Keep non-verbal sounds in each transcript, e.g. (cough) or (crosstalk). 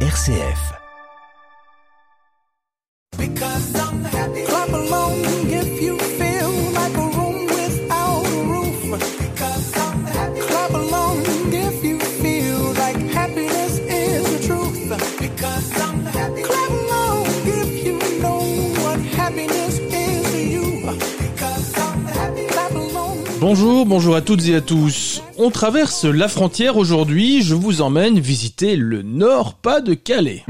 RCF. Bonjour, bonjour à toutes et à tous. On traverse la frontière aujourd'hui, je vous emmène visiter le nord pas de Calais.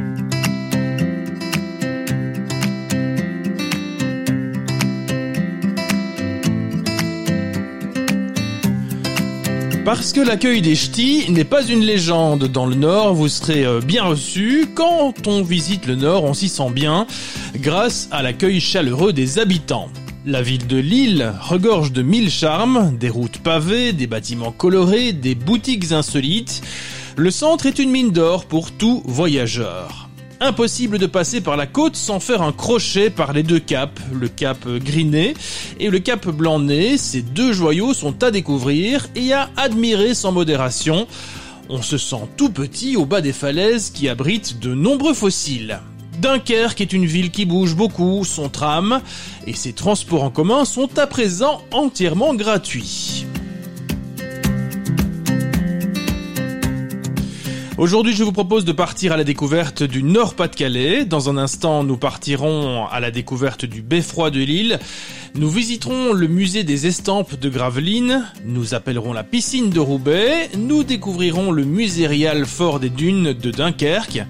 Parce que l'accueil des ch'tis n'est pas une légende. Dans le Nord, vous serez euh, bien reçu. Quand on visite le Nord, on s'y sent bien grâce à l'accueil chaleureux des habitants. La ville de Lille regorge de mille charmes, des routes pavées, des bâtiments colorés, des boutiques insolites. Le centre est une mine d'or pour tout voyageur. Impossible de passer par la côte sans faire un crochet par les deux caps, le cap Griné et le cap Blanc-Nez. Ces deux joyaux sont à découvrir et à admirer sans modération. On se sent tout petit au bas des falaises qui abritent de nombreux fossiles. Dunkerque est une ville qui bouge beaucoup, son tram et ses transports en commun sont à présent entièrement gratuits. Aujourd'hui, je vous propose de partir à la découverte du Nord-Pas-de-Calais. Dans un instant, nous partirons à la découverte du Beffroi de Lille. Nous visiterons le musée des estampes de Gravelines. Nous appellerons la piscine de Roubaix. Nous découvrirons le musérial fort des dunes de Dunkerque.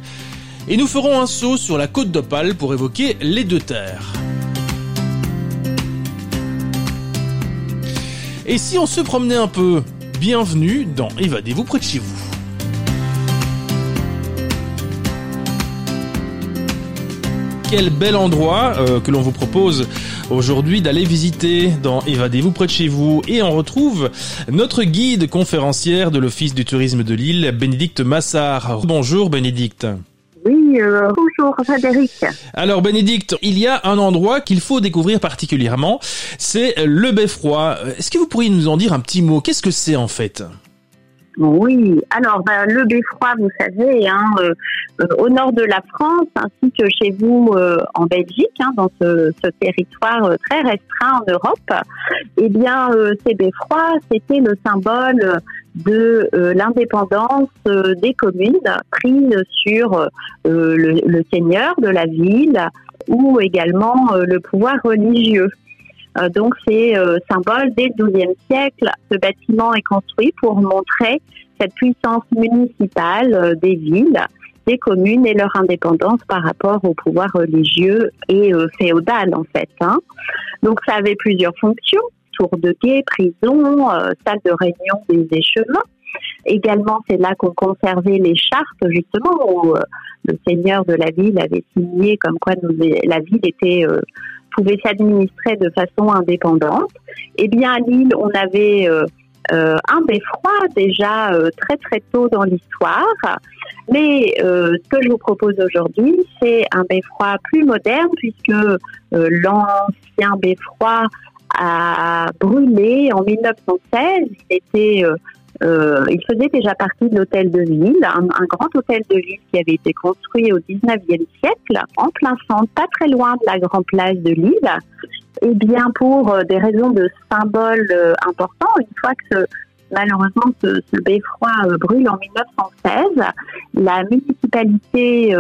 Et nous ferons un saut sur la côte d'Opale pour évoquer les deux terres. Et si on se promenait un peu Bienvenue dans Évadez-vous près de chez vous. Quel bel endroit euh, que l'on vous propose aujourd'hui d'aller visiter dans Évadez-vous près de chez vous. Et on retrouve notre guide conférencière de l'Office du tourisme de Lille, Bénédicte Massard. Bonjour Bénédicte. Oui, euh, bonjour Frédéric. Alors Bénédicte, il y a un endroit qu'il faut découvrir particulièrement, c'est le Beffroi. Est-ce que vous pourriez nous en dire un petit mot? Qu'est-ce que c'est en fait? Oui, alors ben, le beffroi, vous savez, hein, euh, euh, au nord de la France, ainsi que chez vous en Belgique, hein, dans ce, territoire très restreint en Europe, eh bien, ces beffrois, c'était le symbole de euh, l'indépendance euh, des communes prise sur euh, le, seigneur de la ville ou également le pouvoir religieux. donc c'est symbole dès le XIIe siècle. Ce bâtiment est construit pour montrer cette puissance municipale des villes des communes et leur indépendance par rapport au pouvoir religieux et féodal en fait. Hein. Donc ça avait plusieurs fonctions tour de guet, prison, euh, salle de réunion des échevins. Également, c'est là qu'on conservait les chartes, justement, où euh, le seigneur de la ville avait signé comme quoi la ville était euh, pouvait s'administrer de façon indépendante. Eh bien, à Lille, on avait un beffroi déjà très très tôt dans l'histoire. Mais ce que je vous propose aujourd'hui, c'est un beffroi plus moderne puisque l'ancien beffroi a brûlé en 1916. Il était euh, euh, il faisait déjà partie de l'hôtel de ville, un, grand hôtel de ville qui avait été construit au 19e siècle, en plein centre, pas très loin de la grande place de Lille. Et bien pour euh, des raisons de symboles importants, une fois que malheureusement ce, ce, beffroi brûle en 1916, la municipalité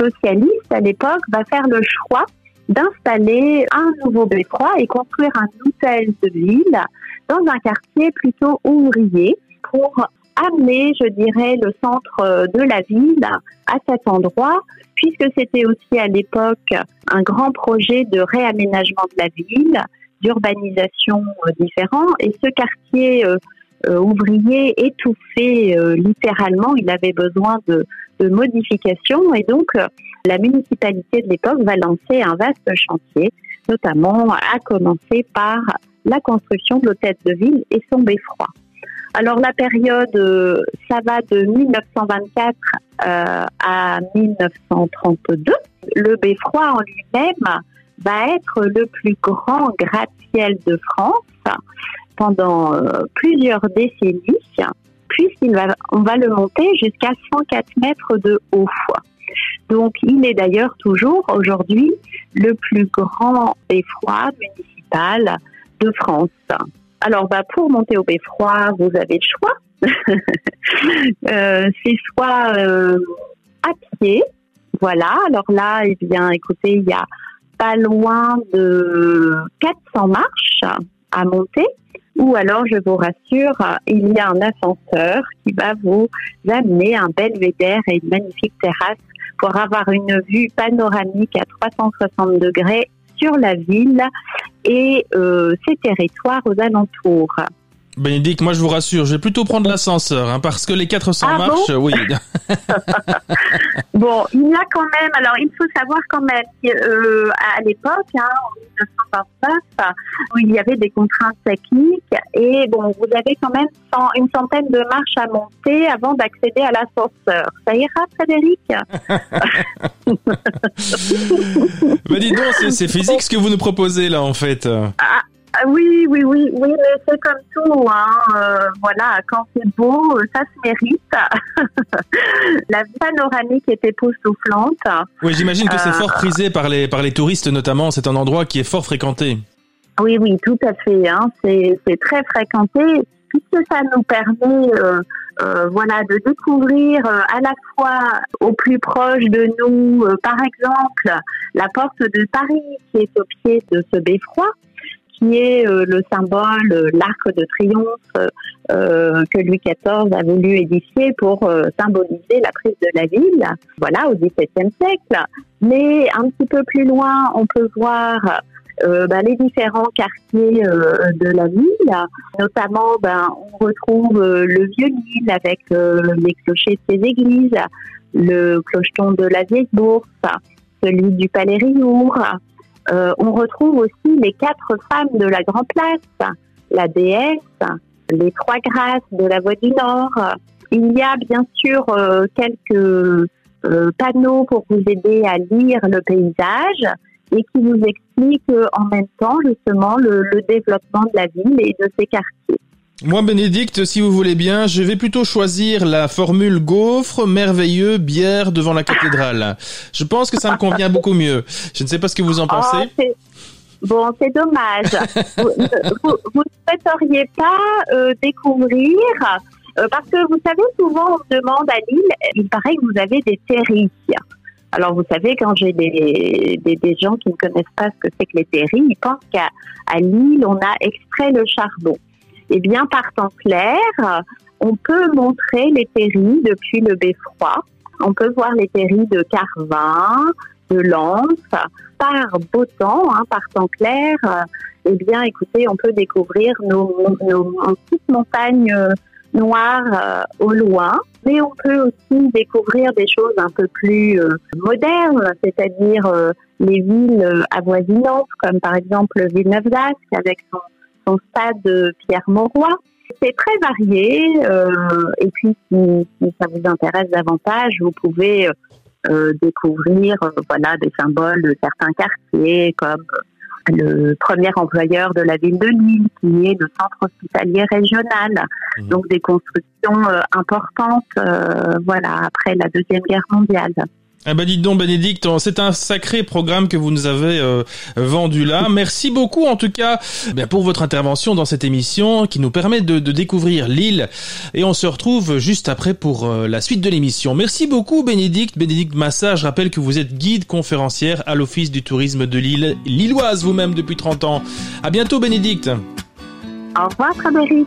socialiste à l'époque va faire le choix d'installer un nouveau beffroi et construire un hôtel de ville dans un quartier plutôt ouvrier pour amener, je dirais, le centre de la ville à cet endroit, puisque c'était aussi à l'époque un grand projet de réaménagement de la ville, d'urbanisation euh, différent, et ce quartier euh, euh, ouvrier étouffé littéralement, il avait besoin de, de modifications, et donc la municipalité de l'époque va lancer un vaste chantier, notamment à commencer par la construction de l'hôtel de ville et son beffroi. Alors la période, euh, ça va de 1924 euh, à 1932. Le beffroi en lui-même va être le plus grand gratte-ciel de France pendant euh, plusieurs décennies. Va, on va le monter jusqu'à 104 mètres de haut. Donc, il est d'ailleurs toujours aujourd'hui le plus grand beffroi municipal de France. Alors, bah, pour monter au beffroi, vous avez le choix. (laughs) euh, c'est soit euh, à pied, voilà. Alors là, eh bien, écoutez, il y a pas loin de 400 marches à monter. Ou alors, je vous rassure, il y a un ascenseur qui va vous amener un belvédère et une magnifique terrasse pour avoir une vue panoramique à 360 degrés sur la ville et euh, ses territoires aux alentours. Bénédicte, moi je vous rassure, je vais plutôt prendre l'ascenseur, hein, parce que les 400 Ah marches, oui. (laughs) Bon, il y a quand même, alors il faut savoir quand même euh, à l'époque, hein, en 1929, où il y avait des contraintes techniques et bon, vous avez quand même une centaine de marches à monter avant d'accéder à l'ascenseur. Ça ira, Frédéric? (laughs) Bah dis donc, c'est- c'est physique ce que vous nous proposez là en fait. Ah, oui, oui, oui, oui, mais c'est comme tout, hein. euh, voilà, quand c'est beau, ça se mérite. (laughs) La panoramique est époustouflante. Oui, j'imagine que c'est Euh, fort prisé par les, par les touristes notamment, c'est un endroit qui est fort fréquenté. Oui, oui, tout à fait. Hein. C'est, très fréquenté puisque ça nous permet, euh, euh, voilà, de découvrir euh, à la fois au plus proche de nous, par exemple, la porte de Paris qui est au pied de ce beffroi est euh, le symbole, euh, l'arc de triomphe euh, que Louis XIV a voulu édifier pour symboliser la prise de la ville, voilà, au XVIIe siècle. Mais un petit peu plus loin, on peut voir ben, les différents quartiers de la ville. Notamment, ben, on retrouve le Vieux-Lille avec euh, les clochers de ses églises, le clocheton de la Vieille Bourse, celui du Palais Riour. Euh, on retrouve aussi les quatre femmes de la Grand Place, la déesse, les trois grâces de la Voie du Nord. Il y a bien sûr euh, quelques euh, panneaux pour vous aider à lire le paysage et qui vous expliquent euh, en même temps justement le, le développement de la ville et de ses quartiers. Moi, Bénédicte, si vous voulez bien, je vais plutôt choisir la formule gaufre, merveilleux, bière devant la cathédrale. Je pense que ça me convient (laughs) beaucoup mieux. Je ne sais pas ce que vous en Oh, pensez. bon, c'est dommage. (laughs) vous, ne souhaiteriez pas euh, découvrir euh, parce que vous savez souvent on demande à Lille, il paraît que vous avez des terris. Alors vous savez quand j'ai des, des, des gens qui ne connaissent pas ce que c'est que les terris, ils pensent qu'à à Lille on a extrait le charbon. Eh bien par temps clair, on peut montrer les terris depuis le beffroi. On peut voir les terris de Carvin, de Lens, par beau temps, hein, par temps clair, eh bien, écoutez, on peut découvrir nos, nos, nos petites montagnes noires euh, au loin, mais on peut aussi découvrir des choses un peu plus euh, modernes, c'est-à-dire euh, les villes avoisinantes, comme par exemple Villeneuve d'Ascq avec son, son stade euh, Pierre-Mauroy. C'est très varié, euh, et puis si, si ça vous intéresse davantage, vous pouvez euh, découvrir euh, voilà des symboles de certains quartiers comme le premier employeur de la ville de Lille qui est le centre hospitalier régional Mhm. donc des constructions importantes voilà après la deuxième guerre mondiale Ah bah dites donc Bénédicte, c'est un sacré programme que vous nous avez euh, vendu là. (laughs) Merci beaucoup en tout cas eh bien, pour votre intervention dans cette émission qui nous permet de, de découvrir l'île. Et on se retrouve juste après pour euh, la suite de l'émission. Merci beaucoup Bénédicte. Bénédicte Massa, je rappelle que vous êtes guide conférencière à l'Office du tourisme de Lille, lilloise vous-même depuis 30 ans. À bientôt Bénédicte. au revoir Frédéric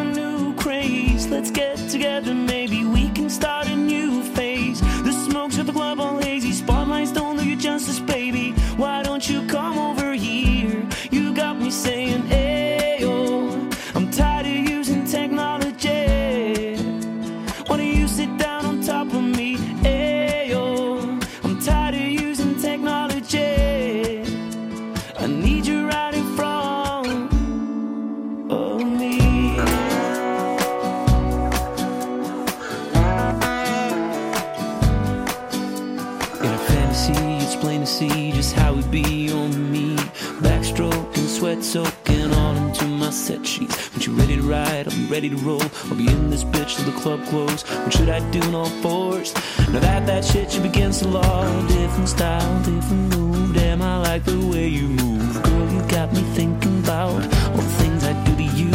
soaking all into my set sheets. When you ready to ride, be ready to roll. I'll be in this bitch till the club close. What should I do in all fours? Now that that shit you against to law. Different style, different move. Damn, I like the way you move. Girl, you got me thinking about all the things I do to you.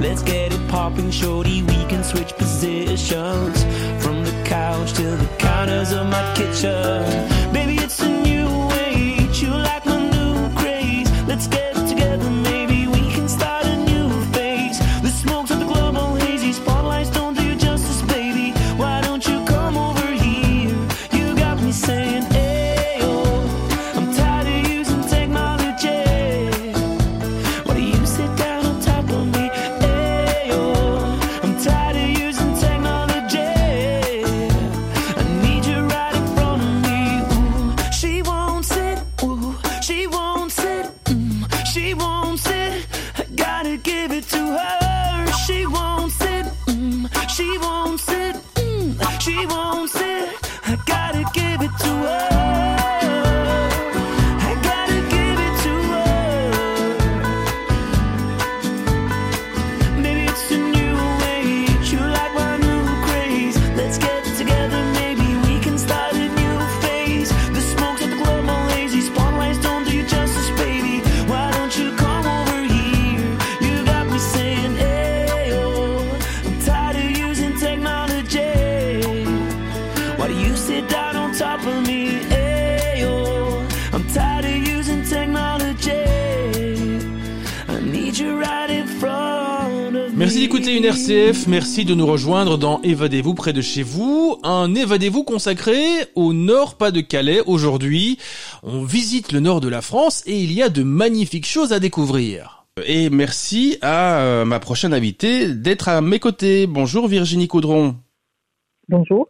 Let's get it popping, shorty. We can switch positions from the couch to the counters of my kitchen. Baby, it's a new I'm tired of using technology. I need you right in front of Merci me. d'écouter une RCF, merci de nous rejoindre dans Évadez-vous près de chez vous, un Évadez-vous consacré au nord pas de Calais aujourd'hui. On visite le nord de la France et il y a de magnifiques choses à découvrir. Et merci à euh, ma prochaine invitée d'être à mes côtés. Bonjour Virginie Coudron. Bonjour.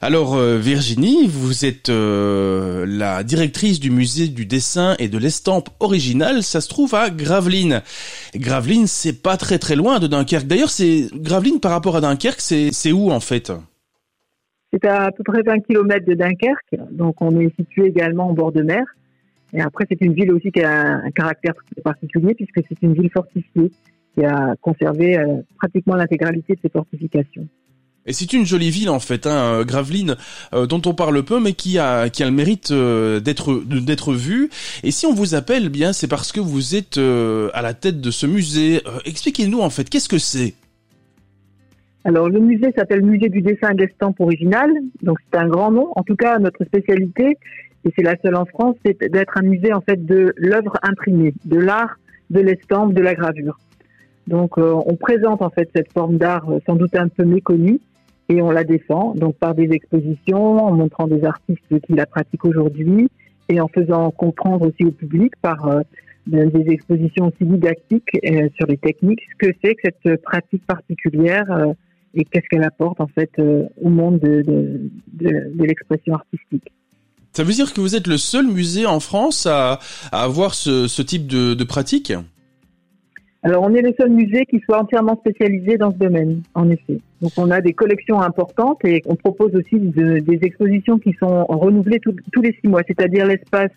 Alors euh, Virginie, vous êtes euh, la directrice du musée du dessin et de l'estampe originale. Ça se trouve à Gravelines. Gravelines, c'est pas très très loin de Dunkerque. D'ailleurs, c'est Gravelines par rapport à Dunkerque, c'est où en fait? C'est à, à peu près 20 km de Dunkerque, donc on est situé également au bord de mer. Et après, c'est une ville aussi qui a un, caractère particulier puisque c'est une ville fortifiée qui a conservé euh, pratiquement l'intégralité de ses fortifications. Et c'est une jolie ville en fait, hein, Gravelines, euh, dont on parle peu, mais qui a qui a le mérite euh, d'être d'être vue. Et si on vous appelle, bien c'est parce que vous êtes euh, à la tête de ce musée. Euh, Expliquez-nous en fait, qu'est-ce que c'est? Alors, le musée s'appelle Musée du dessin et de l'estampe original, donc c'est un grand nom. En tout cas, notre spécialité, et c'est la seule en France, c'est d'être un musée en fait de l'œuvre imprimée, de l'art, de l'estampe, de la gravure. Donc, euh, on présente en fait cette forme d'art euh, sans doute un peu méconnue et on la défend, donc par des expositions, en montrant des artistes qui la pratiquent aujourd'hui et en faisant comprendre aussi au public par euh, de- des expositions aussi didactiques euh, sur les techniques, ce que c'est que cette pratique particulière euh, et qu'est-ce qu'elle apporte en fait au monde de, l'expression artistique. Ça veut dire que vous êtes le seul musée en France à, avoir ce, type de pratique? Alors on est le seul musée qui soit entièrement spécialisé dans ce domaine, en effet. Donc on a des collections importantes et on propose aussi de- des expositions qui sont renouvelées tous les six mois, c'est-à-dire l'espace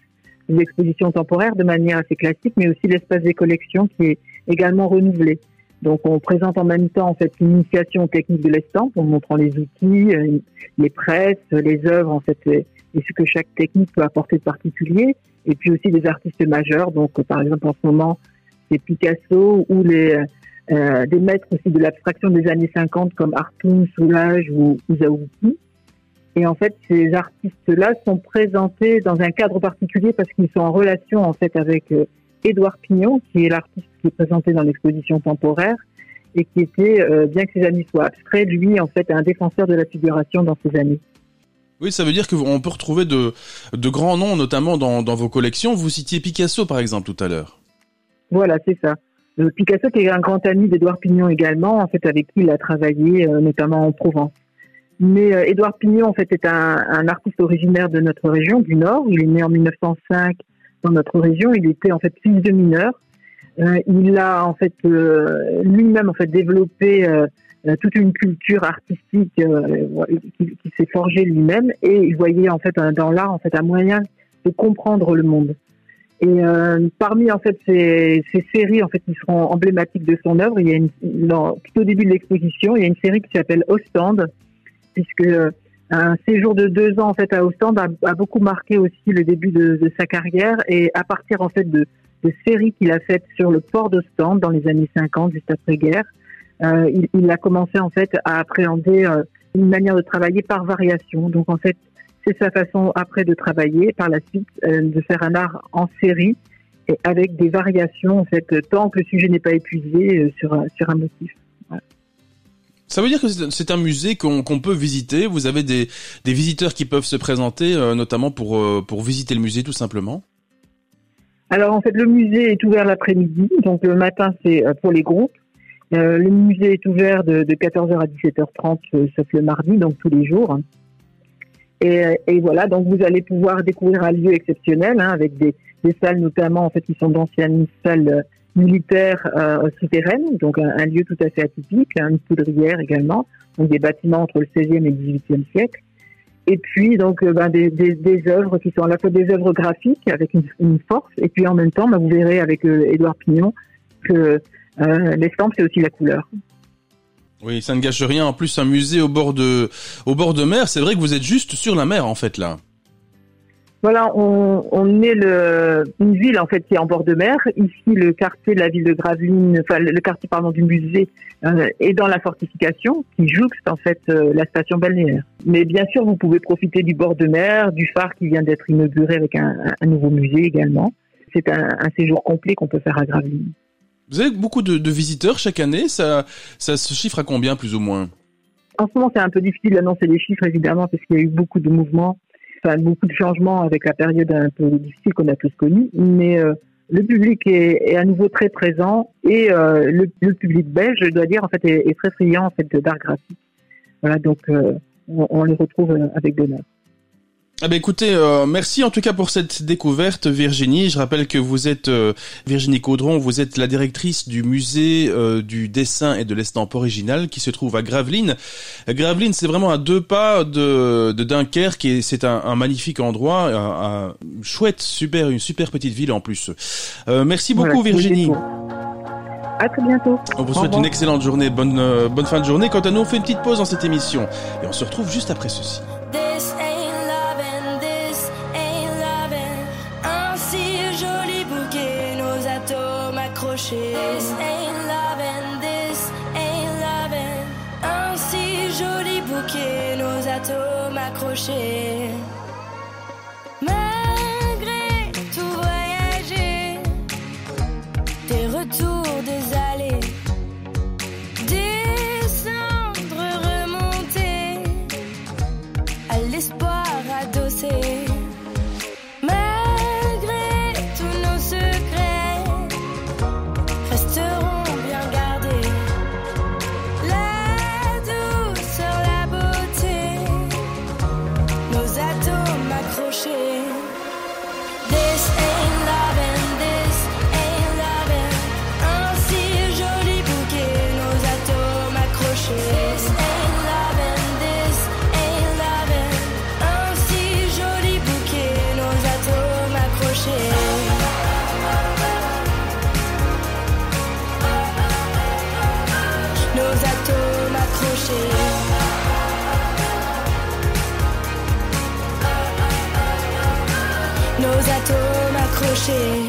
des expositions temporaires de manière assez classique, mais aussi l'espace des collections qui est également renouvelé. Donc on présente en même temps en fait l'initiation technique de l'estampe en montrant les outils, euh, les presses, les œuvres en fait et et ce que chaque technique peut apporter de particulier, et puis aussi des artistes majeurs. Donc euh, par exemple en ce moment c'est Picasso ou les euh, des maîtres aussi de l'abstraction des années 50 comme Artung, Soulage ou, ou Zaouki. Et en fait, ces artistes-là sont présentés dans un cadre particulier parce qu'ils sont en relation en fait avec euh, Édouard Pignon, qui est l'artiste qui est présenté dans l'exposition temporaire, et qui était, bien que ses amis soient abstraits, lui en fait un défenseur de la figuration dans ses amis. Oui, ça veut dire qu'on peut retrouver de, de grands noms, notamment dans, dans vos collections. Vous citiez Picasso, par exemple, tout à l'heure. Voilà, c'est ça. Euh, Picasso, qui est un grand ami d'Édouard Pignon également, en fait, avec qui il a travaillé, euh, notamment en Provence. Mais euh, Édouard Pignon, en fait, est un, un, artiste originaire de notre région, du Nord. Il est né en 1905 dans notre région. Il était en fait fils de mineur. il a en fait lui-même en fait développé euh, toute une culture artistique euh, qui, qui s'est forgée lui-même et il voyait en fait dans l'art en fait un moyen de comprendre le monde. Et euh, parmi en fait ces, ces, séries en fait qui seront emblématiques de son œuvre, il y a une, dans, tout au début de l'exposition, il y a une série qui s'appelle Ostende, puisque euh, un séjour de deux ans en fait à Ostende a, a beaucoup marqué aussi le début de, de, sa carrière et à partir en fait de, de séries qu'il a faites sur le port d'Ostende dans les années 50 juste après guerre, euh, il, il, a commencé en fait à appréhender euh, une manière de travailler par variation. Donc en fait, c'est sa façon après de travailler par la suite, euh, de faire un art en série et avec des variations en fait tant que le sujet n'est pas épuisé sur sur un motif. Ça veut dire que c'est un musée qu'on peut visiter. Vous avez des, des, visiteurs qui peuvent se présenter, notamment pour, pour visiter le musée tout simplement Alors en fait, le musée est ouvert l'après-midi. Donc le matin, c'est pour les groupes. Euh, le musée est ouvert de, de 14h à 17h30, euh, sauf le mardi, donc tous les jours. Et, euh, et, voilà, donc vous allez pouvoir découvrir un lieu exceptionnel, hein, avec des, des, salles notamment, en fait, qui sont d'anciennes salles militaires euh, souterraines, donc un, lieu tout à fait atypique, hein, une poudrière également, donc des bâtiments entre le 16e et le 18e siècle. Et puis donc ben, des, des, des, œuvres qui sont à la fois des œuvres graphiques avec une, une force, et puis en même temps, ben, vous verrez avec Édouard Pignon que euh, l'estampe, c'est aussi la couleur. Oui, ça ne gâche rien. En plus, un musée au bord de, au bord de mer, c'est vrai que vous êtes juste sur la mer, en fait, là. Voilà, on, est le, une ville en fait qui est en bord de mer. Ici, le quartier de la ville de Gravelines, enfin le quartier pardon du musée euh, est dans la fortification qui jouxte en fait euh, la station balnéaire. Mais bien sûr, vous pouvez profiter du bord de mer, du phare qui vient d'être inauguré avec un, un, nouveau musée également. C'est un, un séjour complet qu'on peut faire à Gravelines. Vous avez beaucoup de, visiteurs chaque année. Ça, ça se chiffre à combien plus ou moins? En ce moment, c'est un peu difficile d'annoncer les chiffres évidemment parce qu'il y a eu beaucoup de mouvements, enfin beaucoup de changements avec la période un peu difficile qu'on a tous connue. Mais euh, le public est, à nouveau très présent et euh, le, public belge, je dois dire, en fait, est, très friand en fait d'art graphique. Voilà, donc euh, on, on, les retrouve avec bonheur. Ah ben écoutez, euh, merci en tout cas pour cette découverte Virginie. Je rappelle que vous êtes euh, Virginie Caudron, vous êtes la directrice du musée euh, du dessin et de l'estampe originale qui se trouve à Gravelines. Gravelines, c'est vraiment à deux pas de, de Dunkerque et c'est un, un, magnifique endroit, un, un, chouette, super, une super petite ville en plus. Euh, merci beaucoup voilà, Virginie. À très bientôt. On vous souhaite une excellente journée, bonne, bonne fin de journée. Quant à nous, on fait une petite pause dans cette émission et on se retrouve juste après ceci. Accrochés. Accrochés.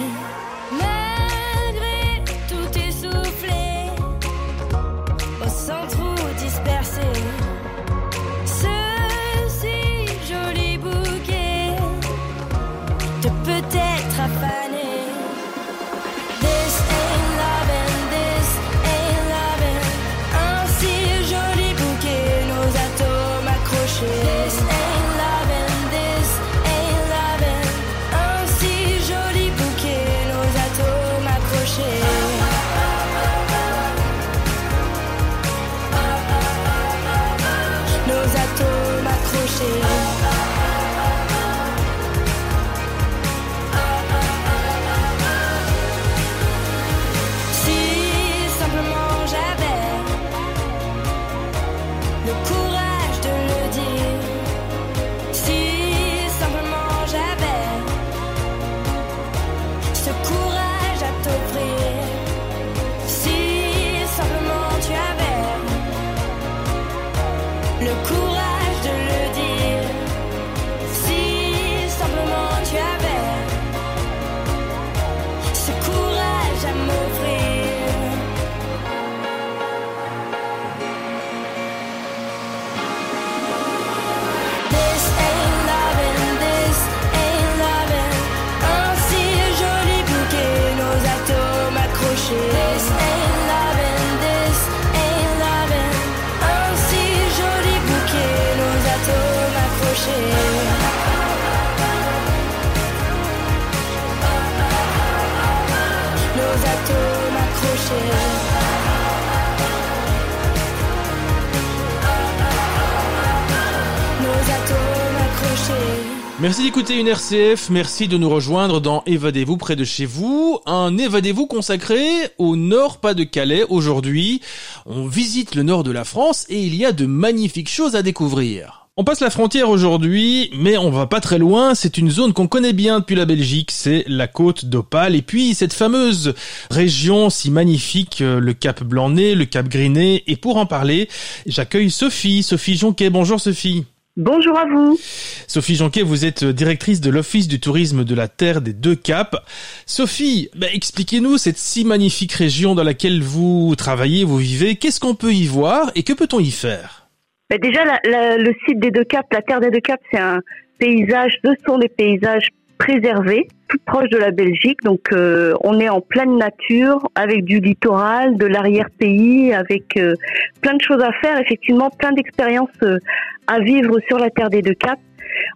D'écouter une RCF, merci de nous rejoindre dans Évadez-vous près de chez vous, un Évadez-vous consacré au nord Pas-de-Calais aujourd'hui. On visite le nord de la France et il y a de magnifiques choses à découvrir. On passe la frontière aujourd'hui, mais on va pas très loin, c'est une zone qu'on connaît bien depuis la Belgique, c'est la côte d'Opale, et puis cette fameuse région si magnifique, euh, le Cap Blanc-Nez, le Cap Griné, et pour en parler, j'accueille Sophie, Sophie Jonquet, bonjour Sophie. Bonjour à vous. Sophie Jonquet, vous êtes directrice de l'Office du tourisme de la Terre des Deux Caps. Sophie, bah, expliquez-nous cette si magnifique région dans laquelle vous travaillez, vous vivez. Qu'est-ce qu'on peut y voir et que peut-on y faire? Ben déjà, la- la- le site des Deux Caps, la Terre des Deux Caps, c'est un paysage, ce sont des paysages préservés, tout proche de la Belgique. Donc, euh, on est en pleine nature, avec du littoral, de l'arrière-pays, avec euh, plein de choses à faire, effectivement, plein d'expériences euh, à vivre sur la Terre des Deux Caps.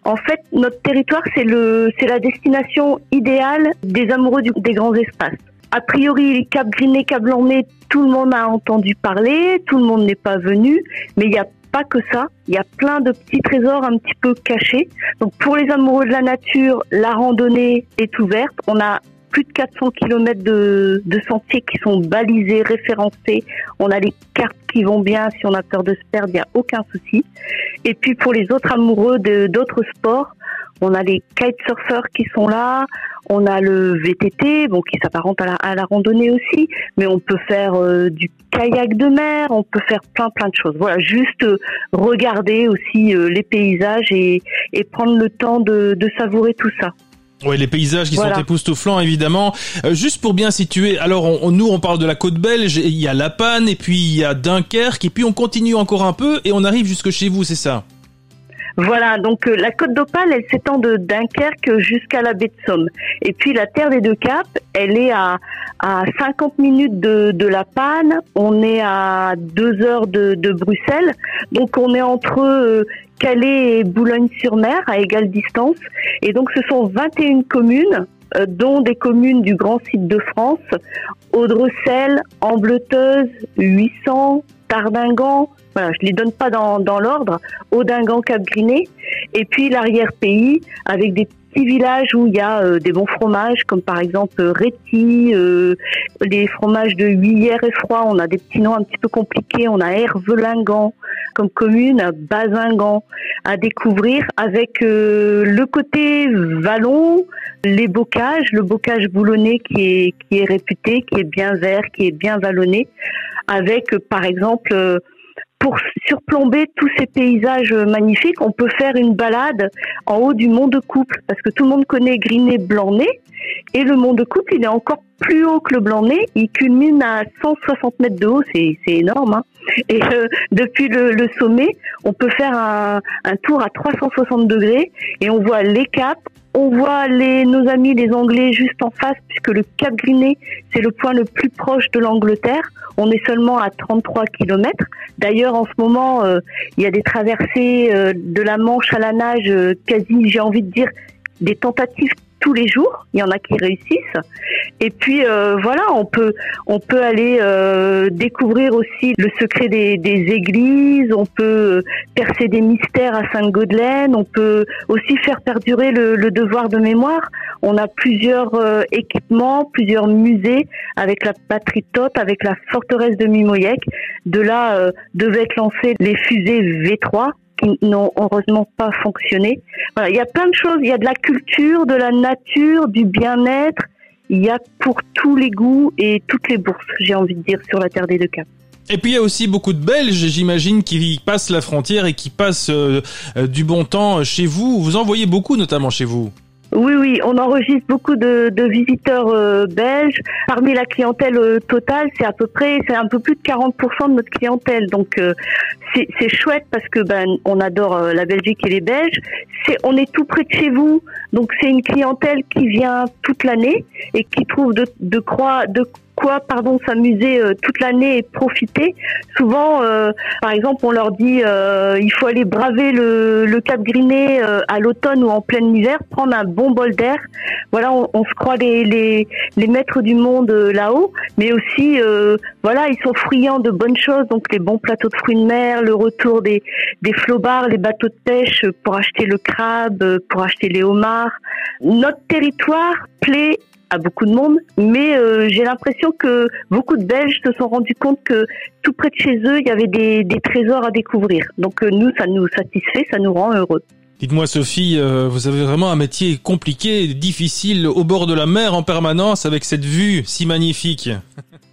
En fait, notre territoire, c'est le, c'est la destination idéale des amoureux des grands espaces. A priori, Cap Griné, Cap Blanc-Nez, tout le monde a entendu parler, tout le monde n'est pas venu, mais il n'y a pas que ça. Il y a plein de petits trésors un petit peu cachés. Donc, pour les amoureux de la nature, la randonnée est ouverte. On a plus de 400 km de, de sentiers qui sont balisés, référencés. On a les cartes qui vont bien. Si on a peur de se perdre, il n'y a aucun souci. Et puis pour les autres amoureux d'autres sports, on a les kitesurfers qui sont là, on a le VTT, bon qui s'apparente à la, à la randonnée aussi, mais on peut faire euh, du kayak de mer, on peut faire plein plein de choses. Voilà, juste euh, regarder aussi euh, les paysages et, et prendre le temps de, de savourer tout ça. Oui, les paysages qui Voilà. sont époustouflants, évidemment. Euh, juste pour bien situer, alors on, on- nous on parle de la côte belge, il y a La Panne, et puis il y a Dunkerque, et puis on continue encore un peu, et on arrive jusque chez vous, c'est ça? Voilà, donc euh, la côte d'Opale, elle s'étend de Dunkerque jusqu'à la baie de Somme. Et puis la Terre des Deux Caps, elle est à, à 50 minutes de, de La Panne, on est à 2 heures de, de Bruxelles, donc on est entre euh, Calais et Boulogne-sur-Mer à égale distance. Et donc ce sont 21 communes, euh, dont des communes du Grand Site de France, Audrecel, Ambleteuse, 800, Tardingan, voilà, je les donne pas dans, dans l'ordre, Audingan, Cap-Griné, et puis l'arrière-pays avec des petits villages où il y a euh, des bons fromages, comme par exemple euh, Réti, euh, les fromages de Huillère et Froid, on a des petits noms un petit peu compliqués, on a Hervelingan comme commune, Bazingan à découvrir avec le côté vallon, les bocages, le bocage boulonnais qui est, qui est réputé, qui est bien vert, qui est bien vallonné, avec euh, par exemple euh, pour surplomber tous ces paysages euh, magnifiques, on peut faire une balade en haut du mont de Couple, parce que tout le monde connaît Griné Blanc-Nez, et le mont de Couple, il est encore plus haut que le Blanc-Nez, il culmine à 160 mètres de haut, c'est énorme. Hein. Et euh, depuis le, le sommet, on peut faire un, un tour à 360 degrés, et on voit les caps, on voit les, nos amis les Anglais juste en face, puisque le Cap Griné, c'est le point le plus proche de l'Angleterre. On est seulement à 33 kilomètres. D'ailleurs, en ce moment, euh, il y a des traversées euh, de la Manche à la nage, euh, quasi, j'ai envie de dire, des tentatives tous les jours. Il y en a qui réussissent. Et puis euh, voilà, on peut on peut aller euh, découvrir aussi le secret des, des églises. On peut percer des mystères à Sainte-Gaudelaine. On peut aussi faire perdurer le, le devoir de mémoire. On a plusieurs euh, équipements, plusieurs musées avec la patrie Toth, avec la forteresse de Mimoyec. De là euh, devaient être lancées les fusées V3 qui n'ont heureusement pas fonctionné. Voilà, il y a plein de choses. Il y a de la culture, de la nature, du bien-être. Il y a pour tous les goûts et toutes les bourses, j'ai envie de dire, sur la terre des deux caps. Et puis il y a aussi beaucoup de Belges, j'imagine, qui passent la frontière et qui passent euh, euh, du bon temps chez vous. Vous en voyez beaucoup, notamment chez vous. Oui, oui, on enregistre beaucoup de, visiteurs euh, belges. Parmi la clientèle euh, totale, c'est à peu près, c'est un peu plus de 40% de notre clientèle. Donc euh, c'est chouette parce que ben on adore la Belgique et les Belges. C'est, on est tout près de chez vous, donc c'est une clientèle qui vient toute l'année et qui trouve de, de croix, de quoi pardon s'amuser euh, toute l'année et profiter. Souvent, euh, par exemple, on leur dit euh, il faut aller braver le, le Cap Griné euh, à l'automne ou en plein hiver, prendre un bon bol d'air. Voilà, on, on se croit les, les, les maîtres du monde euh, là-haut, mais aussi euh, voilà, ils sont friands de bonnes choses, donc les bons plateaux de fruits de mer, le retour des, des flobards, les bateaux de pêche pour acheter le crabe, pour acheter les homards. Notre territoire plaît à beaucoup de monde, mais euh, j'ai l'impression que beaucoup de Belges se sont rendus compte que tout près de chez eux, il y avait des, des trésors à découvrir. Donc euh, nous, ça nous satisfait, ça nous rend heureux. Dites-moi Sophie, euh, vous avez vraiment un métier compliqué, difficile, au bord de la mer en permanence, avec cette vue si magnifique.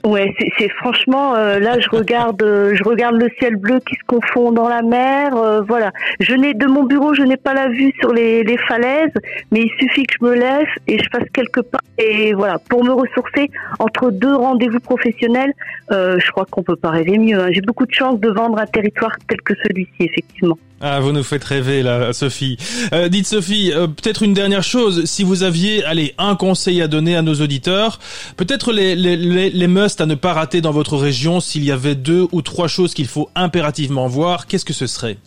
Ouais, c'est- franchement euh, là je regarde euh, je regarde le ciel bleu qui se confond dans la mer, euh, voilà. Je n'ai de mon bureau, je n'ai pas la vue sur les, falaises, mais il suffit que je me lève et je fasse quelques pas et voilà, pour me ressourcer entre deux rendez-vous professionnels, je crois qu'on peut pas rêver mieux. hein. J'ai beaucoup de chance de vendre un territoire tel que celui-ci effectivement. Ah, vous nous faites rêver là, Sophie. Euh, dites Sophie, euh, peut-être une dernière chose, si vous aviez, allez, un conseil à donner à nos auditeurs, peut-être les, les, les, les musts à ne pas rater dans votre région, s'il y avait deux ou trois choses qu'il faut impérativement voir, qu'est-ce que ce serait?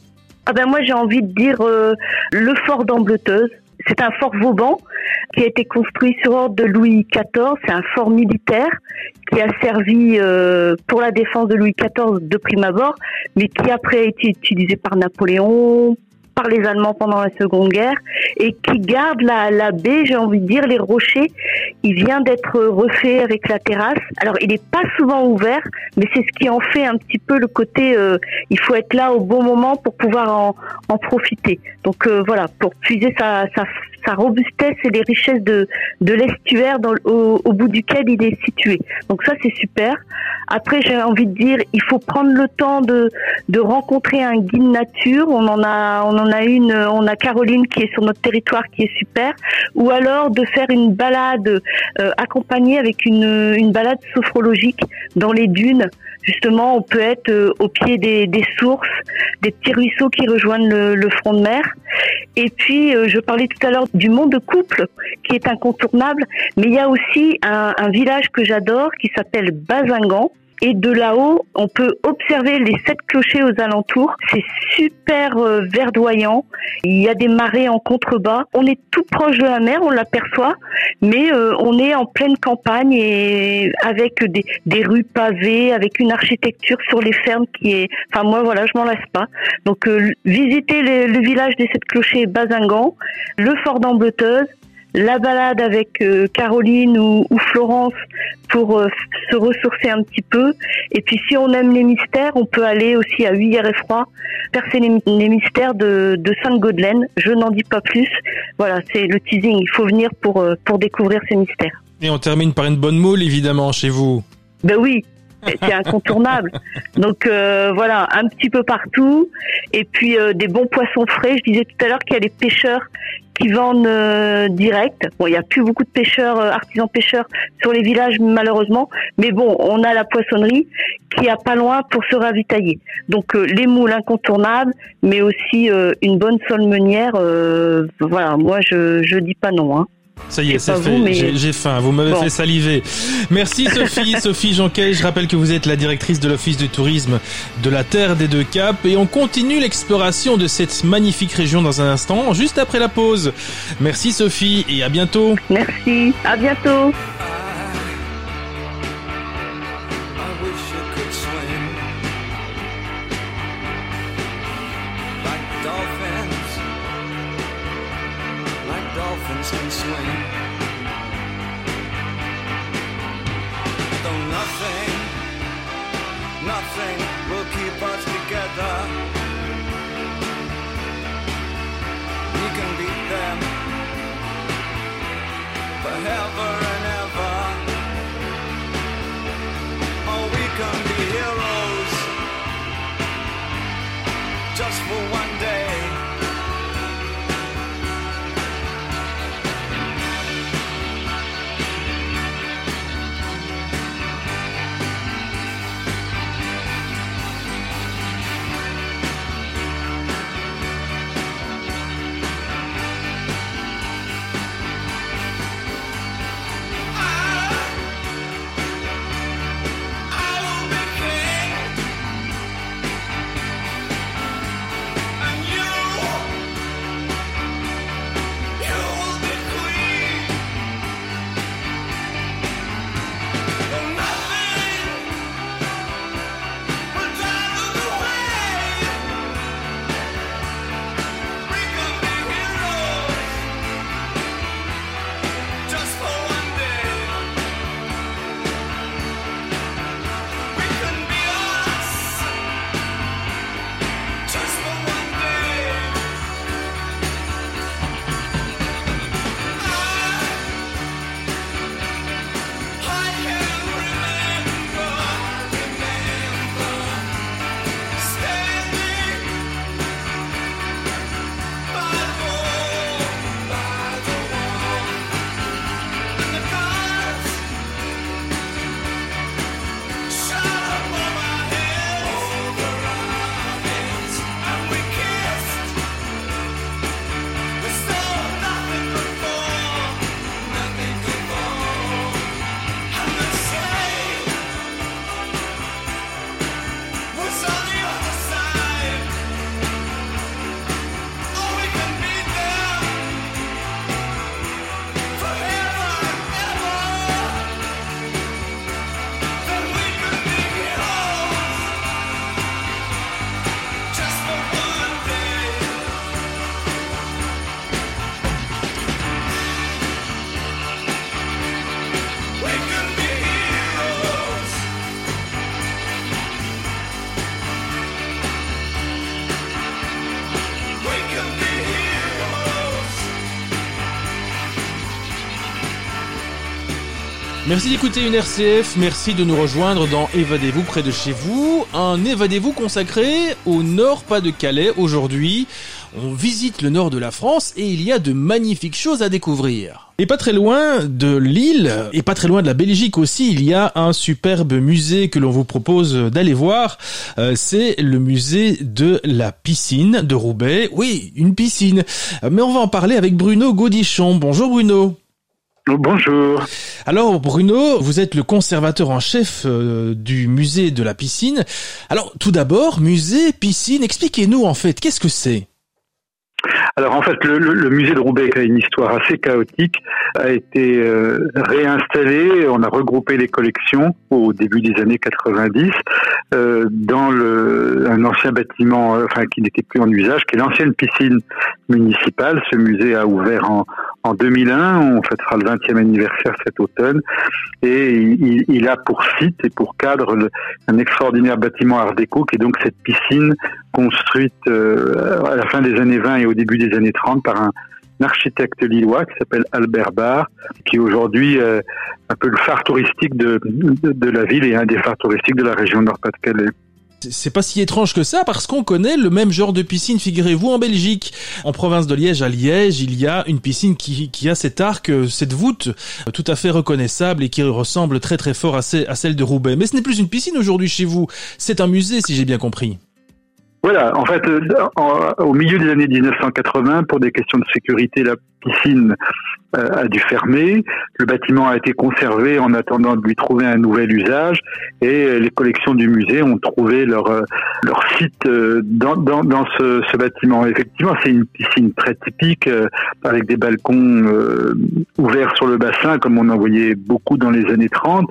Ah ben moi j'ai envie de dire euh, le fort d'Ambleteuse. C'est un fort Vauban qui a été construit sur ordre de Louis XIV. C'est un fort militaire qui a servi euh, pour la défense de Louis XIV de prime abord, mais qui après a été utilisé par Napoléon, par les Allemands pendant la Seconde Guerre, et qui garde la, la baie, j'ai envie de dire, les rochers. Il vient d'être refait avec la terrasse. Alors il n'est pas souvent ouvert, mais c'est ce qui en fait un petit peu le côté. euh, il faut être là au bon moment pour pouvoir en, en profiter. Donc euh, voilà, pour puiser sa, sa, sa robustesse et les richesses de, de l'estuaire au, au bout duquel il est situé. Donc ça c'est super. Après j'ai envie de dire, il faut prendre le temps de, de rencontrer un guide nature. On en a on en a une, on a Caroline qui est sur notre territoire qui est super. Ou alors de faire une balade euh, accompagnée avec une, une balade sophrologique dans les dunes. Justement, on peut être euh, au pied des, sources, des petits ruisseaux qui rejoignent le, le front de mer. Et puis, euh, je parlais tout à l'heure du monde de couple qui est incontournable, mais il y a aussi un, un village que j'adore qui s'appelle Bazingan. Et de là-haut, on peut observer les sept clochers aux alentours. C'est super euh, verdoyant. Il y a des marées en contrebas. On est tout proche de la mer, on l'aperçoit, mais euh, on est en pleine campagne et avec des, des rues pavées, avec une architecture sur les fermes qui est. Enfin moi voilà, je m'en lasse pas. Donc euh, visiter le, le village des sept clochers Bazingan, le fort d'Ambleteuse, la balade avec euh, Caroline ou, ou Florence pour euh, se ressourcer un petit peu. Et puis si on aime les mystères, on peut aller aussi à Huillère et Froid, percer les, les mystères de, de Sainte-Gaudelaine. Je n'en dis pas plus. Voilà, c'est le teasing. Il faut venir pour, euh, pour découvrir ces mystères. Et on termine par une bonne moule, évidemment, chez vous. Ben oui, c'est incontournable. (laughs) Donc euh, voilà, un petit peu partout. Et puis euh, des bons poissons frais. Je disais tout à l'heure qu'il y a des pêcheurs qui vendent euh, direct. Bon, il n'y a plus beaucoup de pêcheurs, euh, artisans pêcheurs sur les villages malheureusement. Mais bon, on a la poissonnerie qui a pas loin pour se ravitailler. Donc euh, les moules incontournables, mais aussi euh, une bonne solmenière. voilà, moi je je dis pas non. Hein. Ça y est, c'est fait. mais- J'ai- J'ai faim. Vous m'avez Bon. fait saliver. Merci (laughs) Sophie. Sophie Jonquet. Je rappelle que vous êtes la directrice de l'Office du tourisme de la Terre des Deux Caps. Et on continue l'exploration de cette magnifique région dans un instant, juste après la pause. Merci Sophie et à bientôt. Merci. À bientôt. Merci d'écouter une RCF, merci de nous rejoindre dans Évadez-vous près de chez vous, un Évadez-vous consacré au Nord-Pas-de-Calais aujourd'hui. On visite le nord de la France et il y a de magnifiques choses à découvrir. Et pas très loin de l'île, et pas très loin de la Belgique aussi, il y a un superbe musée que l'on vous propose d'aller voir. Euh, c'est le musée de la piscine de Roubaix. Oui, une piscine. Euh, Mais on va en parler avec Bruno Gaudichon. Bonjour Bruno. Bonjour. Alors Bruno, vous êtes le conservateur en chef euh, du musée de la piscine. Alors tout d'abord, musée, piscine, expliquez-nous en fait, qu'est-ce que c'est? Alors en fait, le, musée de Roubaix, qui a une histoire assez chaotique, a été euh, réinstallé. On a regroupé les collections au début des années 90 euh, dans le, un ancien bâtiment, enfin qui n'était plus en usage, qui est l'ancienne piscine municipale. Ce musée a ouvert en, en 2001. On fêtera le 20e anniversaire cet automne. Et il, a pour site et pour cadre le- un extraordinaire bâtiment art déco qui est donc cette piscine construite euh, à la fin des années 20 et au début des années 30 par un, architecte lillois qui s'appelle Albert Barr, qui aujourd'hui euh, un peu le phare touristique de la ville et un des phares touristiques de la région Nord-Pas-de-Calais. C'est pas si étrange que ça parce qu'on connaît le même genre de piscine, figurez-vous, en Belgique. En province de Liège, à Liège, il y a une piscine qui, a cet arc, euh, cette voûte euh, tout à fait reconnaissable et qui ressemble très très fort à, à celle de Roubaix. Mais ce n'est plus une piscine aujourd'hui chez vous, c'est un musée si j'ai bien compris. Voilà, en fait, euh, en- au milieu des années 1980, pour des questions de sécurité, la piscine euh, a dû fermer. Le bâtiment a été conservé en attendant de lui trouver un nouvel usage, et euh, les collections du musée ont trouvé leur euh, leur site euh, dans dans, ce, ce bâtiment. Effectivement, c'est une piscine très typique euh, avec des balcons euh, ouverts sur le bassin, comme on en voyait beaucoup dans les années 30.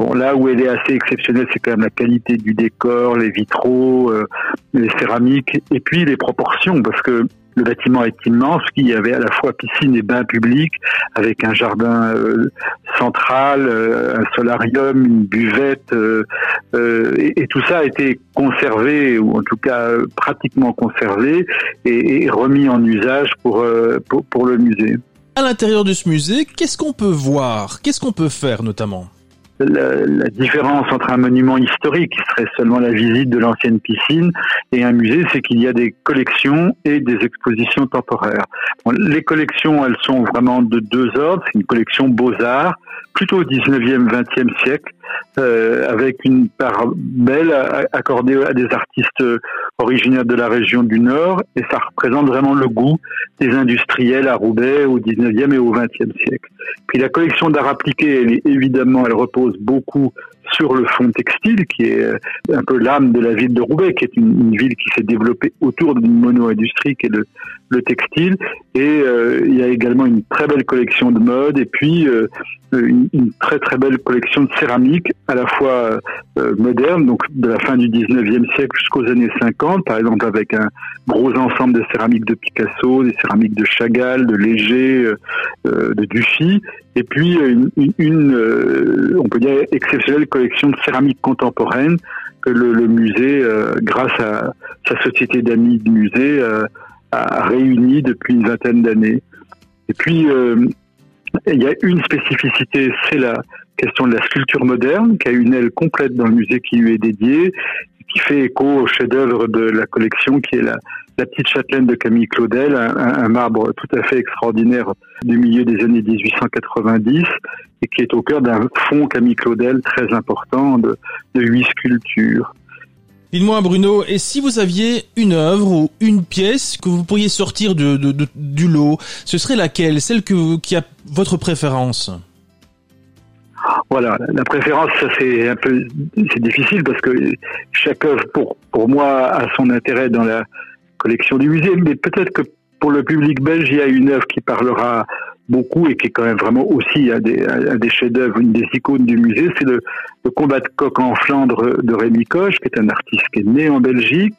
Bon, là où elle est assez exceptionnelle, c'est quand même la qualité du décor, les vitraux, euh, céramiques, et puis les proportions, parce que le bâtiment est immense, il y avait à la fois piscine et bain public, avec un jardin euh, central, euh, un solarium, une buvette, euh, et, tout ça a été conservé, ou en tout cas pratiquement conservé, et, remis en usage pour, pour le musée. À l'intérieur de ce musée, qu'est-ce qu'on peut voir? Qu'est-ce qu'on peut faire notamment? La, différence entre un monument historique, qui serait seulement la visite de l'ancienne piscine, et un musée, c'est qu'il y a des collections et des expositions temporaires. Les collections, elles sont vraiment de deux ordres. C'est une collection beaux-arts, plutôt au 19e, 20e siècle, euh, avec une part belle accordée à des artistes originaires de la région du Nord, et ça représente vraiment le goût des industriels à Roubaix au 19e et au 20e siècle. Puis la collection d'art appliqué, évidemment, elle repose beaucoup sur le fond textile, qui est euh, un peu l'âme de la ville de Roubaix, qui est une, ville qui s'est développée autour d'une mono-industrie qui est le, le textile. Et euh, il y a également une très belle collection de mode et puis euh, une, très très belle collection de céramique, à la fois euh, moderne, donc de la fin du 19e siècle jusqu'aux années 50, par exemple avec un gros ensemble de céramiques de Picasso, des céramiques de Chagall, de Léger, de Dufy, et puis une, une, euh, on peut dire exceptionnelle collection de céramique contemporaine que le, musée, euh, grâce à sa société d'amis de musée, euh, a réuni depuis une vingtaine d'années. Et puis euh, il y a une spécificité, c'est la question de la sculpture moderne, qui a une aile complète dans le musée qui lui est dédiée, qui fait écho au chef-d'œuvre de la collection, qui est la, la petite châtelaine de Camille Claudel, un, un, marbre tout à fait extraordinaire du milieu des années 1890 et qui est au cœur d'un fond Camille Claudel très important de, de huit sculptures. Dites-moi Bruno, et si vous aviez une œuvre ou une pièce que vous pourriez sortir de, de, de, du lot, ce serait laquelle? Celle que, qui a votre préférence? Voilà, la préférence, ça c'est un peu, c'est difficile parce que chaque œuvre, pour pour moi, a son intérêt dans la collection du musée, mais peut-être que pour le public belge, il y a une œuvre qui parlera beaucoup et qui est quand même vraiment aussi un des, un des chefs-d'œuvre, une des icônes du musée, c'est le, le, combat de coq en Flandre de Rémi Koch, qui est un artiste qui est né en Belgique,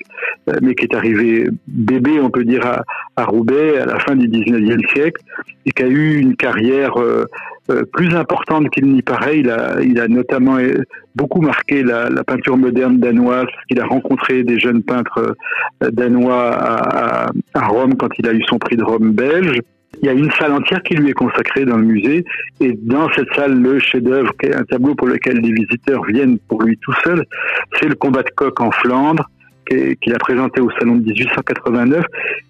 mais qui est arrivé bébé, on peut dire, à, à Roubaix à la fin du 19e siècle, et qui a eu une carrière euh, euh, plus importante qu'il n'y paraît. Il a, il a notamment beaucoup marqué la, la peinture moderne danoise, parce qu'il a rencontré des jeunes peintres euh, danois à, à, à Rome quand il a eu son prix de Rome belge. Il y a une salle entière qui lui est consacrée dans le musée, et dans cette salle, le chef-d'œuvre, qui est un tableau pour lequel les visiteurs viennent pour lui tout seul, c'est le combat de coq en Flandre, qu'il a présenté au salon de 1889,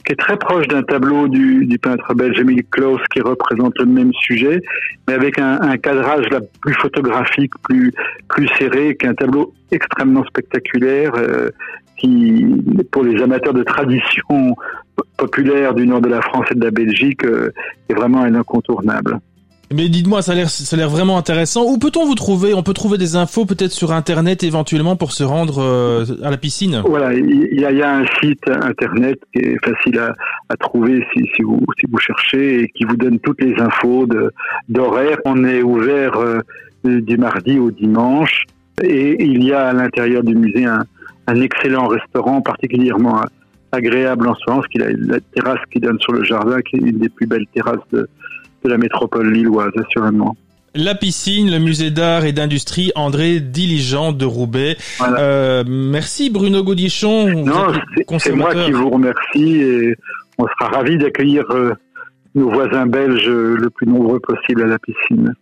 qui est très proche d'un tableau du, peintre belge Emile Klaus qui représente le même sujet, mais avec un, cadrage plus photographique, plus, plus serré, qui est un tableau extrêmement spectaculaire, euh, qui, pour les amateurs de tradition populaire du nord de la France et de la Belgique, euh, est vraiment un incontournable. Mais dites-moi, ça a l'air, ça a l'air vraiment intéressant. Où peut-on vous trouver? On peut trouver des infos peut-être sur Internet éventuellement pour se rendre euh, à la piscine? Voilà, il y a, il y a un site Internet qui est facile à, à trouver si, si, vous, si vous cherchez et qui vous donne toutes les infos de, d'horaire. On est ouvert euh, du mardi au dimanche et il y a à l'intérieur du musée un, un excellent restaurant particulièrement agréable en ce moment, parce qu'il a la terrasse qui donne sur le jardin, qui est une des plus belles terrasses de, de la métropole lilloise, assurément. La piscine, le musée d'art et d'industrie André Diligent de Roubaix. Voilà. Euh, merci Bruno Gaudichon. Non, c'est moi qui vous remercie et on sera ravis d'accueillir euh, nos voisins belges le plus nombreux possible à la piscine.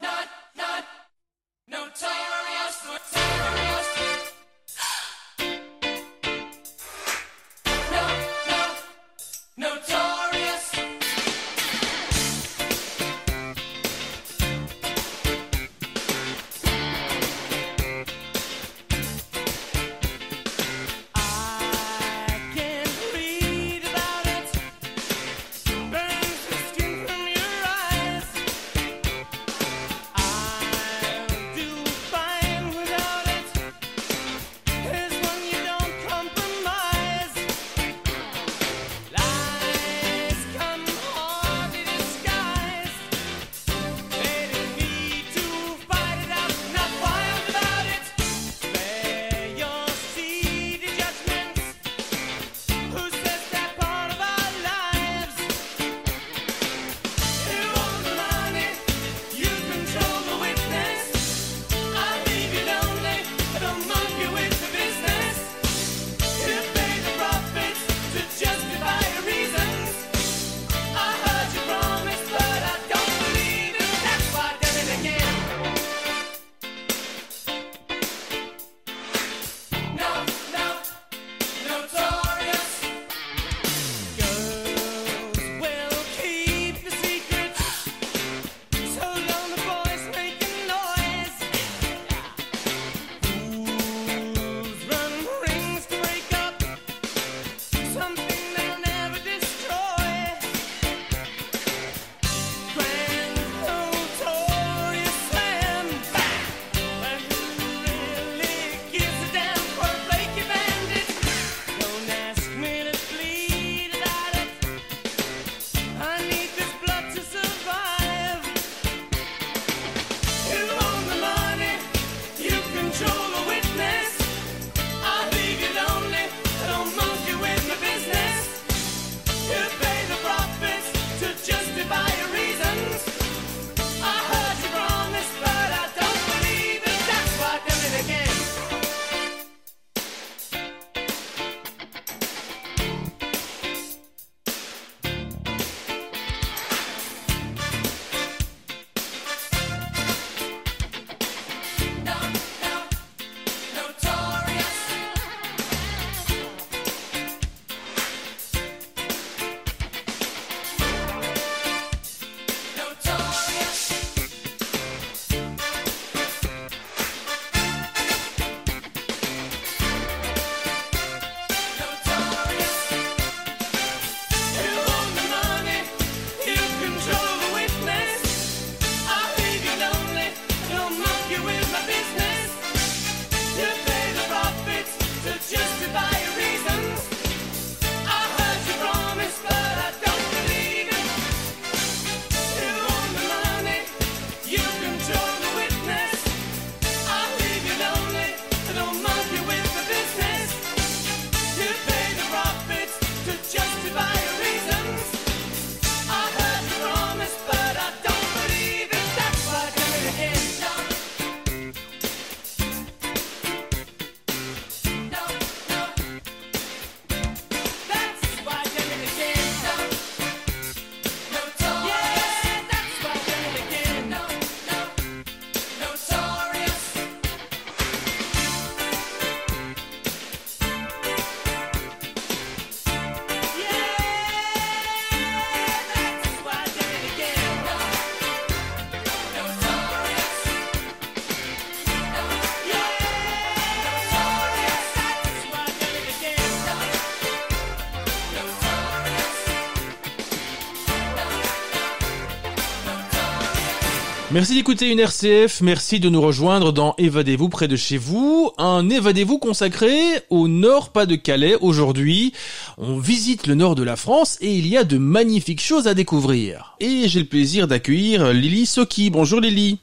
Merci d'écouter une RCF, merci de nous rejoindre dans Évadez-vous près de chez vous, un Évadez-vous consacré au nord Pas-de-Calais aujourd'hui. On visite le nord de la France et il y a de magnifiques choses à découvrir. Et j'ai le plaisir d'accueillir Lily Soki. Bonjour Lily.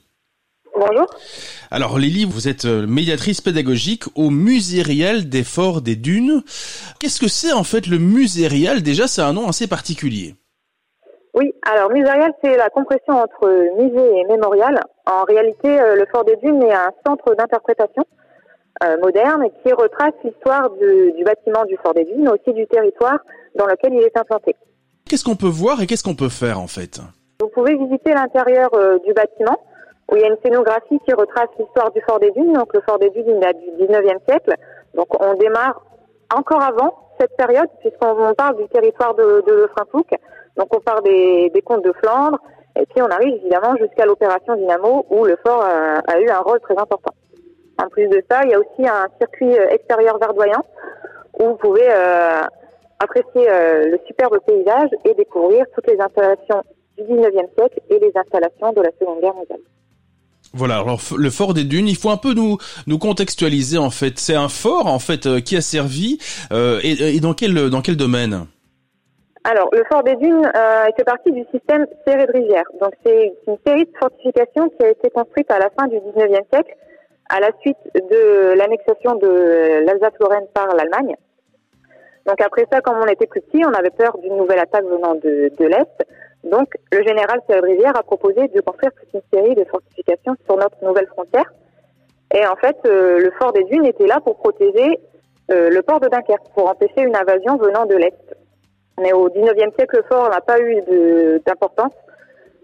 Bonjour. Alors Lily, vous êtes euh, médiatrice pédagogique au Musée Réal des Forts des Dunes. Qu'est-ce que c'est en fait le Musée Réal Déjà, c'est un nom assez particulier. Oui, alors muséal, c'est la compression entre musée et mémorial. En réalité, euh, le Fort des Dunes est un centre d'interprétation euh, moderne qui retrace l'histoire du, du bâtiment du Fort des Dunes, mais aussi du territoire dans lequel il est implanté. Qu'est-ce qu'on peut voir et qu'est-ce qu'on peut faire en fait? Vous pouvez visiter l'intérieur euh, du bâtiment où il y a une scénographie qui retrace l'histoire du Fort des Dunes. Donc le Fort des Dunes il date du 19e siècle. Donc on démarre encore avant cette période puisqu'on on parle du territoire de, de Lefrancouc. Donc on part des, des comtes de Flandre et puis on arrive évidemment jusqu'à l'opération Dynamo où le fort euh, a eu un rôle très important. En plus de ça, il y a aussi un circuit euh, extérieur verdoyant où vous pouvez euh, apprécier euh, le superbe paysage et découvrir toutes les installations du 19e siècle et les installations de la Seconde Guerre mondiale. Voilà, alors le fort des dunes, il faut un peu nous nous contextualiser en fait. C'est un fort en fait euh, qui a servi euh, et, et dans quel dans quel domaine? Alors, le fort des Dunes euh, fait partie du système serré rivière. Donc, c'est une série de fortifications qui a été construite à la fin du 19e siècle, à la suite de l'annexation de l'Alsace-Lorraine par l'Allemagne. Donc, après ça, comme on était plus petit, on avait peur d'une nouvelle attaque venant de, de l'Est. Donc, le général serré de rivière a proposé de construire toute une série de fortifications sur notre nouvelle frontière. Et en fait, euh, le fort des Dunes était là pour protéger euh, le port de Dunkerque, pour empêcher une invasion venant de l'Est. Mais au 19e siècle, le fort n'a pas eu d'importance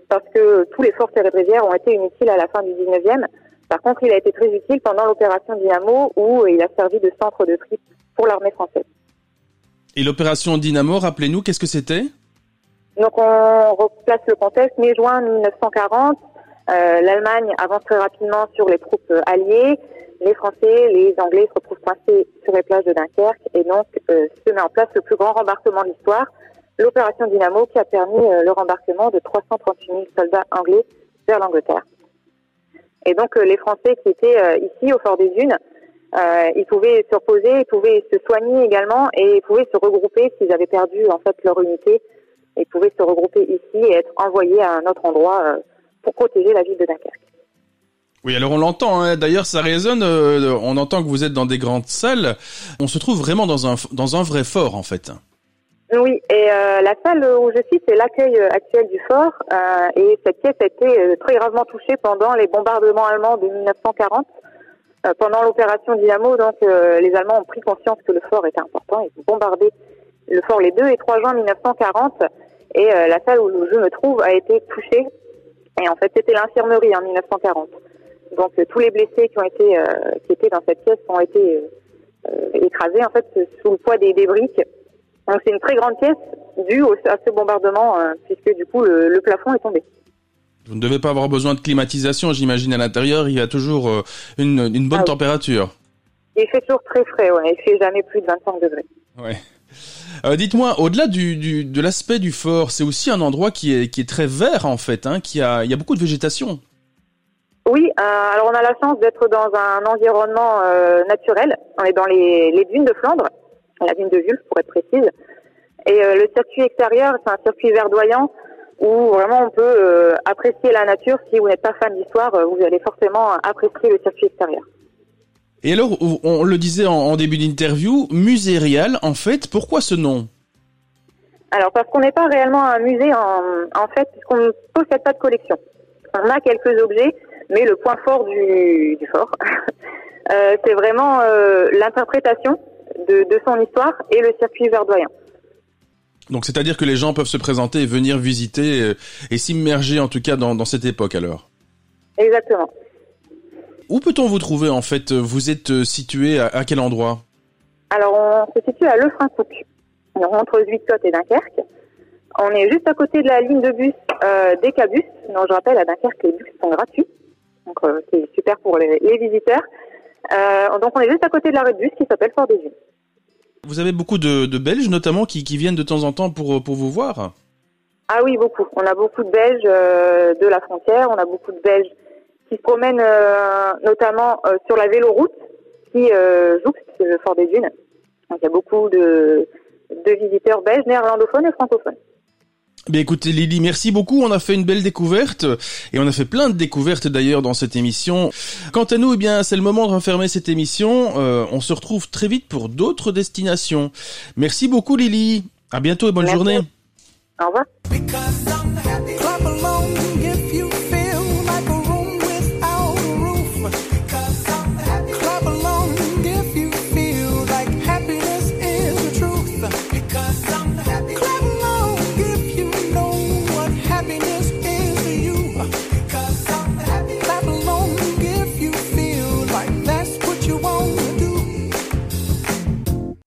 parce que tous les forts serrés de rivière ont été inutiles à la fin du 19e. Par contre, il a été très utile pendant l'opération Dynamo où il a servi de centre de tri pour l'armée française. Et l'opération Dynamo, rappelez-nous, qu'est-ce que c'était? Donc on replace le contexte. Mai-juin 1940, euh, l'Allemagne avance très rapidement sur les troupes alliées. Les Français, les Anglais se retrouvent coincés sur les plages de Dunkerque et donc euh, se met en place le plus grand rembarquement de l'histoire, l'opération Dynamo qui a permis euh, le rembarquement de 338 000 soldats anglais vers l'Angleterre. Et donc euh, les Français qui étaient euh, ici au Fort des Dunes, euh, ils pouvaient se reposer, ils pouvaient se soigner également et ils pouvaient se regrouper s'ils avaient perdu en fait leur unité et pouvaient se regrouper ici et être envoyés à un autre endroit euh, pour protéger la ville de Dunkerque. Oui, alors on l'entend. Hein. D'ailleurs, ça résonne. euh, on entend que vous êtes dans des grandes salles. On se trouve vraiment dans un dans un vrai fort en fait. Oui, et euh, la salle où je suis, c'est l'accueil euh, actuel du fort. euh, et cette pièce a été euh, très gravement touchée pendant les bombardements allemands de 1940. Euh, pendant l'opération Dynamo, donc les Allemands ont pris conscience que le fort était important. Ils ont bombardé le fort les 2 et 3 juin 1940. Et la salle où je me trouve a été touchée. Et en fait, c'était l'infirmerie en 1940. Donc euh, tous les blessés qui ont été euh, qui étaient dans cette pièce ont été euh, écrasés en fait sous le poids des, des briques. Donc c'est une très grande pièce due au- à ce bombardement puisque du coup le, le plafond est tombé. Vous ne devez pas avoir besoin de climatisation, j'imagine à l'intérieur. Il y a toujours une, une bonne Ah oui. température. Il fait toujours très frais, ouais. il fait jamais plus de 25 degrés. Ouais. Euh, Dites-moi, au-delà du, du de l'aspect du fort, c'est aussi un endroit qui est qui est très vert en fait. Hein, qui a il y a beaucoup de végétation. Oui, euh, alors on a la chance d'être dans un environnement euh, naturel. On est dans les, les dunes de Flandre, la dune de Vulf pour être précise. Et euh, le circuit extérieur, c'est un circuit verdoyant où vraiment on peut apprécier la nature. Si vous n'êtes pas fan d'histoire, vous allez forcément apprécier le circuit extérieur. Et alors, on- le disait en, en début d'interview, musée réal, en fait, pourquoi ce nom? Alors parce qu'on n'est pas réellement un musée en, en fait, puisqu'on ne possède pas de collection. On a quelques objets, mais le point fort du, du fort, (laughs) euh, c'est vraiment euh, l'interprétation de, de son histoire et le circuit verdoyant. Donc, c'est-à-dire que les gens peuvent se présenter et venir visiter euh, et s'immerger en tout cas dans, dans cette époque alors? Exactement. Où peut-on vous trouver en fait? Vous êtes situé à, à quel endroit? Alors on se situe à Lefrancouc, donc entre Zuidcote et Dunkerque. On est juste à côté de la ligne de bus euh, des Cabus. Donc je rappelle, à Dunkerque, les bus sont gratuits. Donc euh, c'est super pour les, les visiteurs. Euh, donc on est juste à côté de l'arrêt de bus qui s'appelle Fort des Dunes. Vous avez beaucoup de, de Belges notamment qui, qui viennent de temps en temps pour, pour vous voir Ah oui, beaucoup. On a beaucoup de Belges euh, de la frontière. On a beaucoup de Belges qui se promènent euh, notamment euh, sur la véloroute qui jouxte le Fort des Dunes. Donc il y a beaucoup de, de visiteurs belges, néerlandophones et francophones. Bien écoutez Lily, merci beaucoup. On a fait une belle découverte et on a fait plein de découvertes d'ailleurs dans cette émission. Quant à nous, eh bien c'est le moment de refermer cette émission. Euh, on se retrouve très vite pour d'autres destinations. Merci beaucoup Lily. À bientôt et bonne Merci. journée. Au revoir.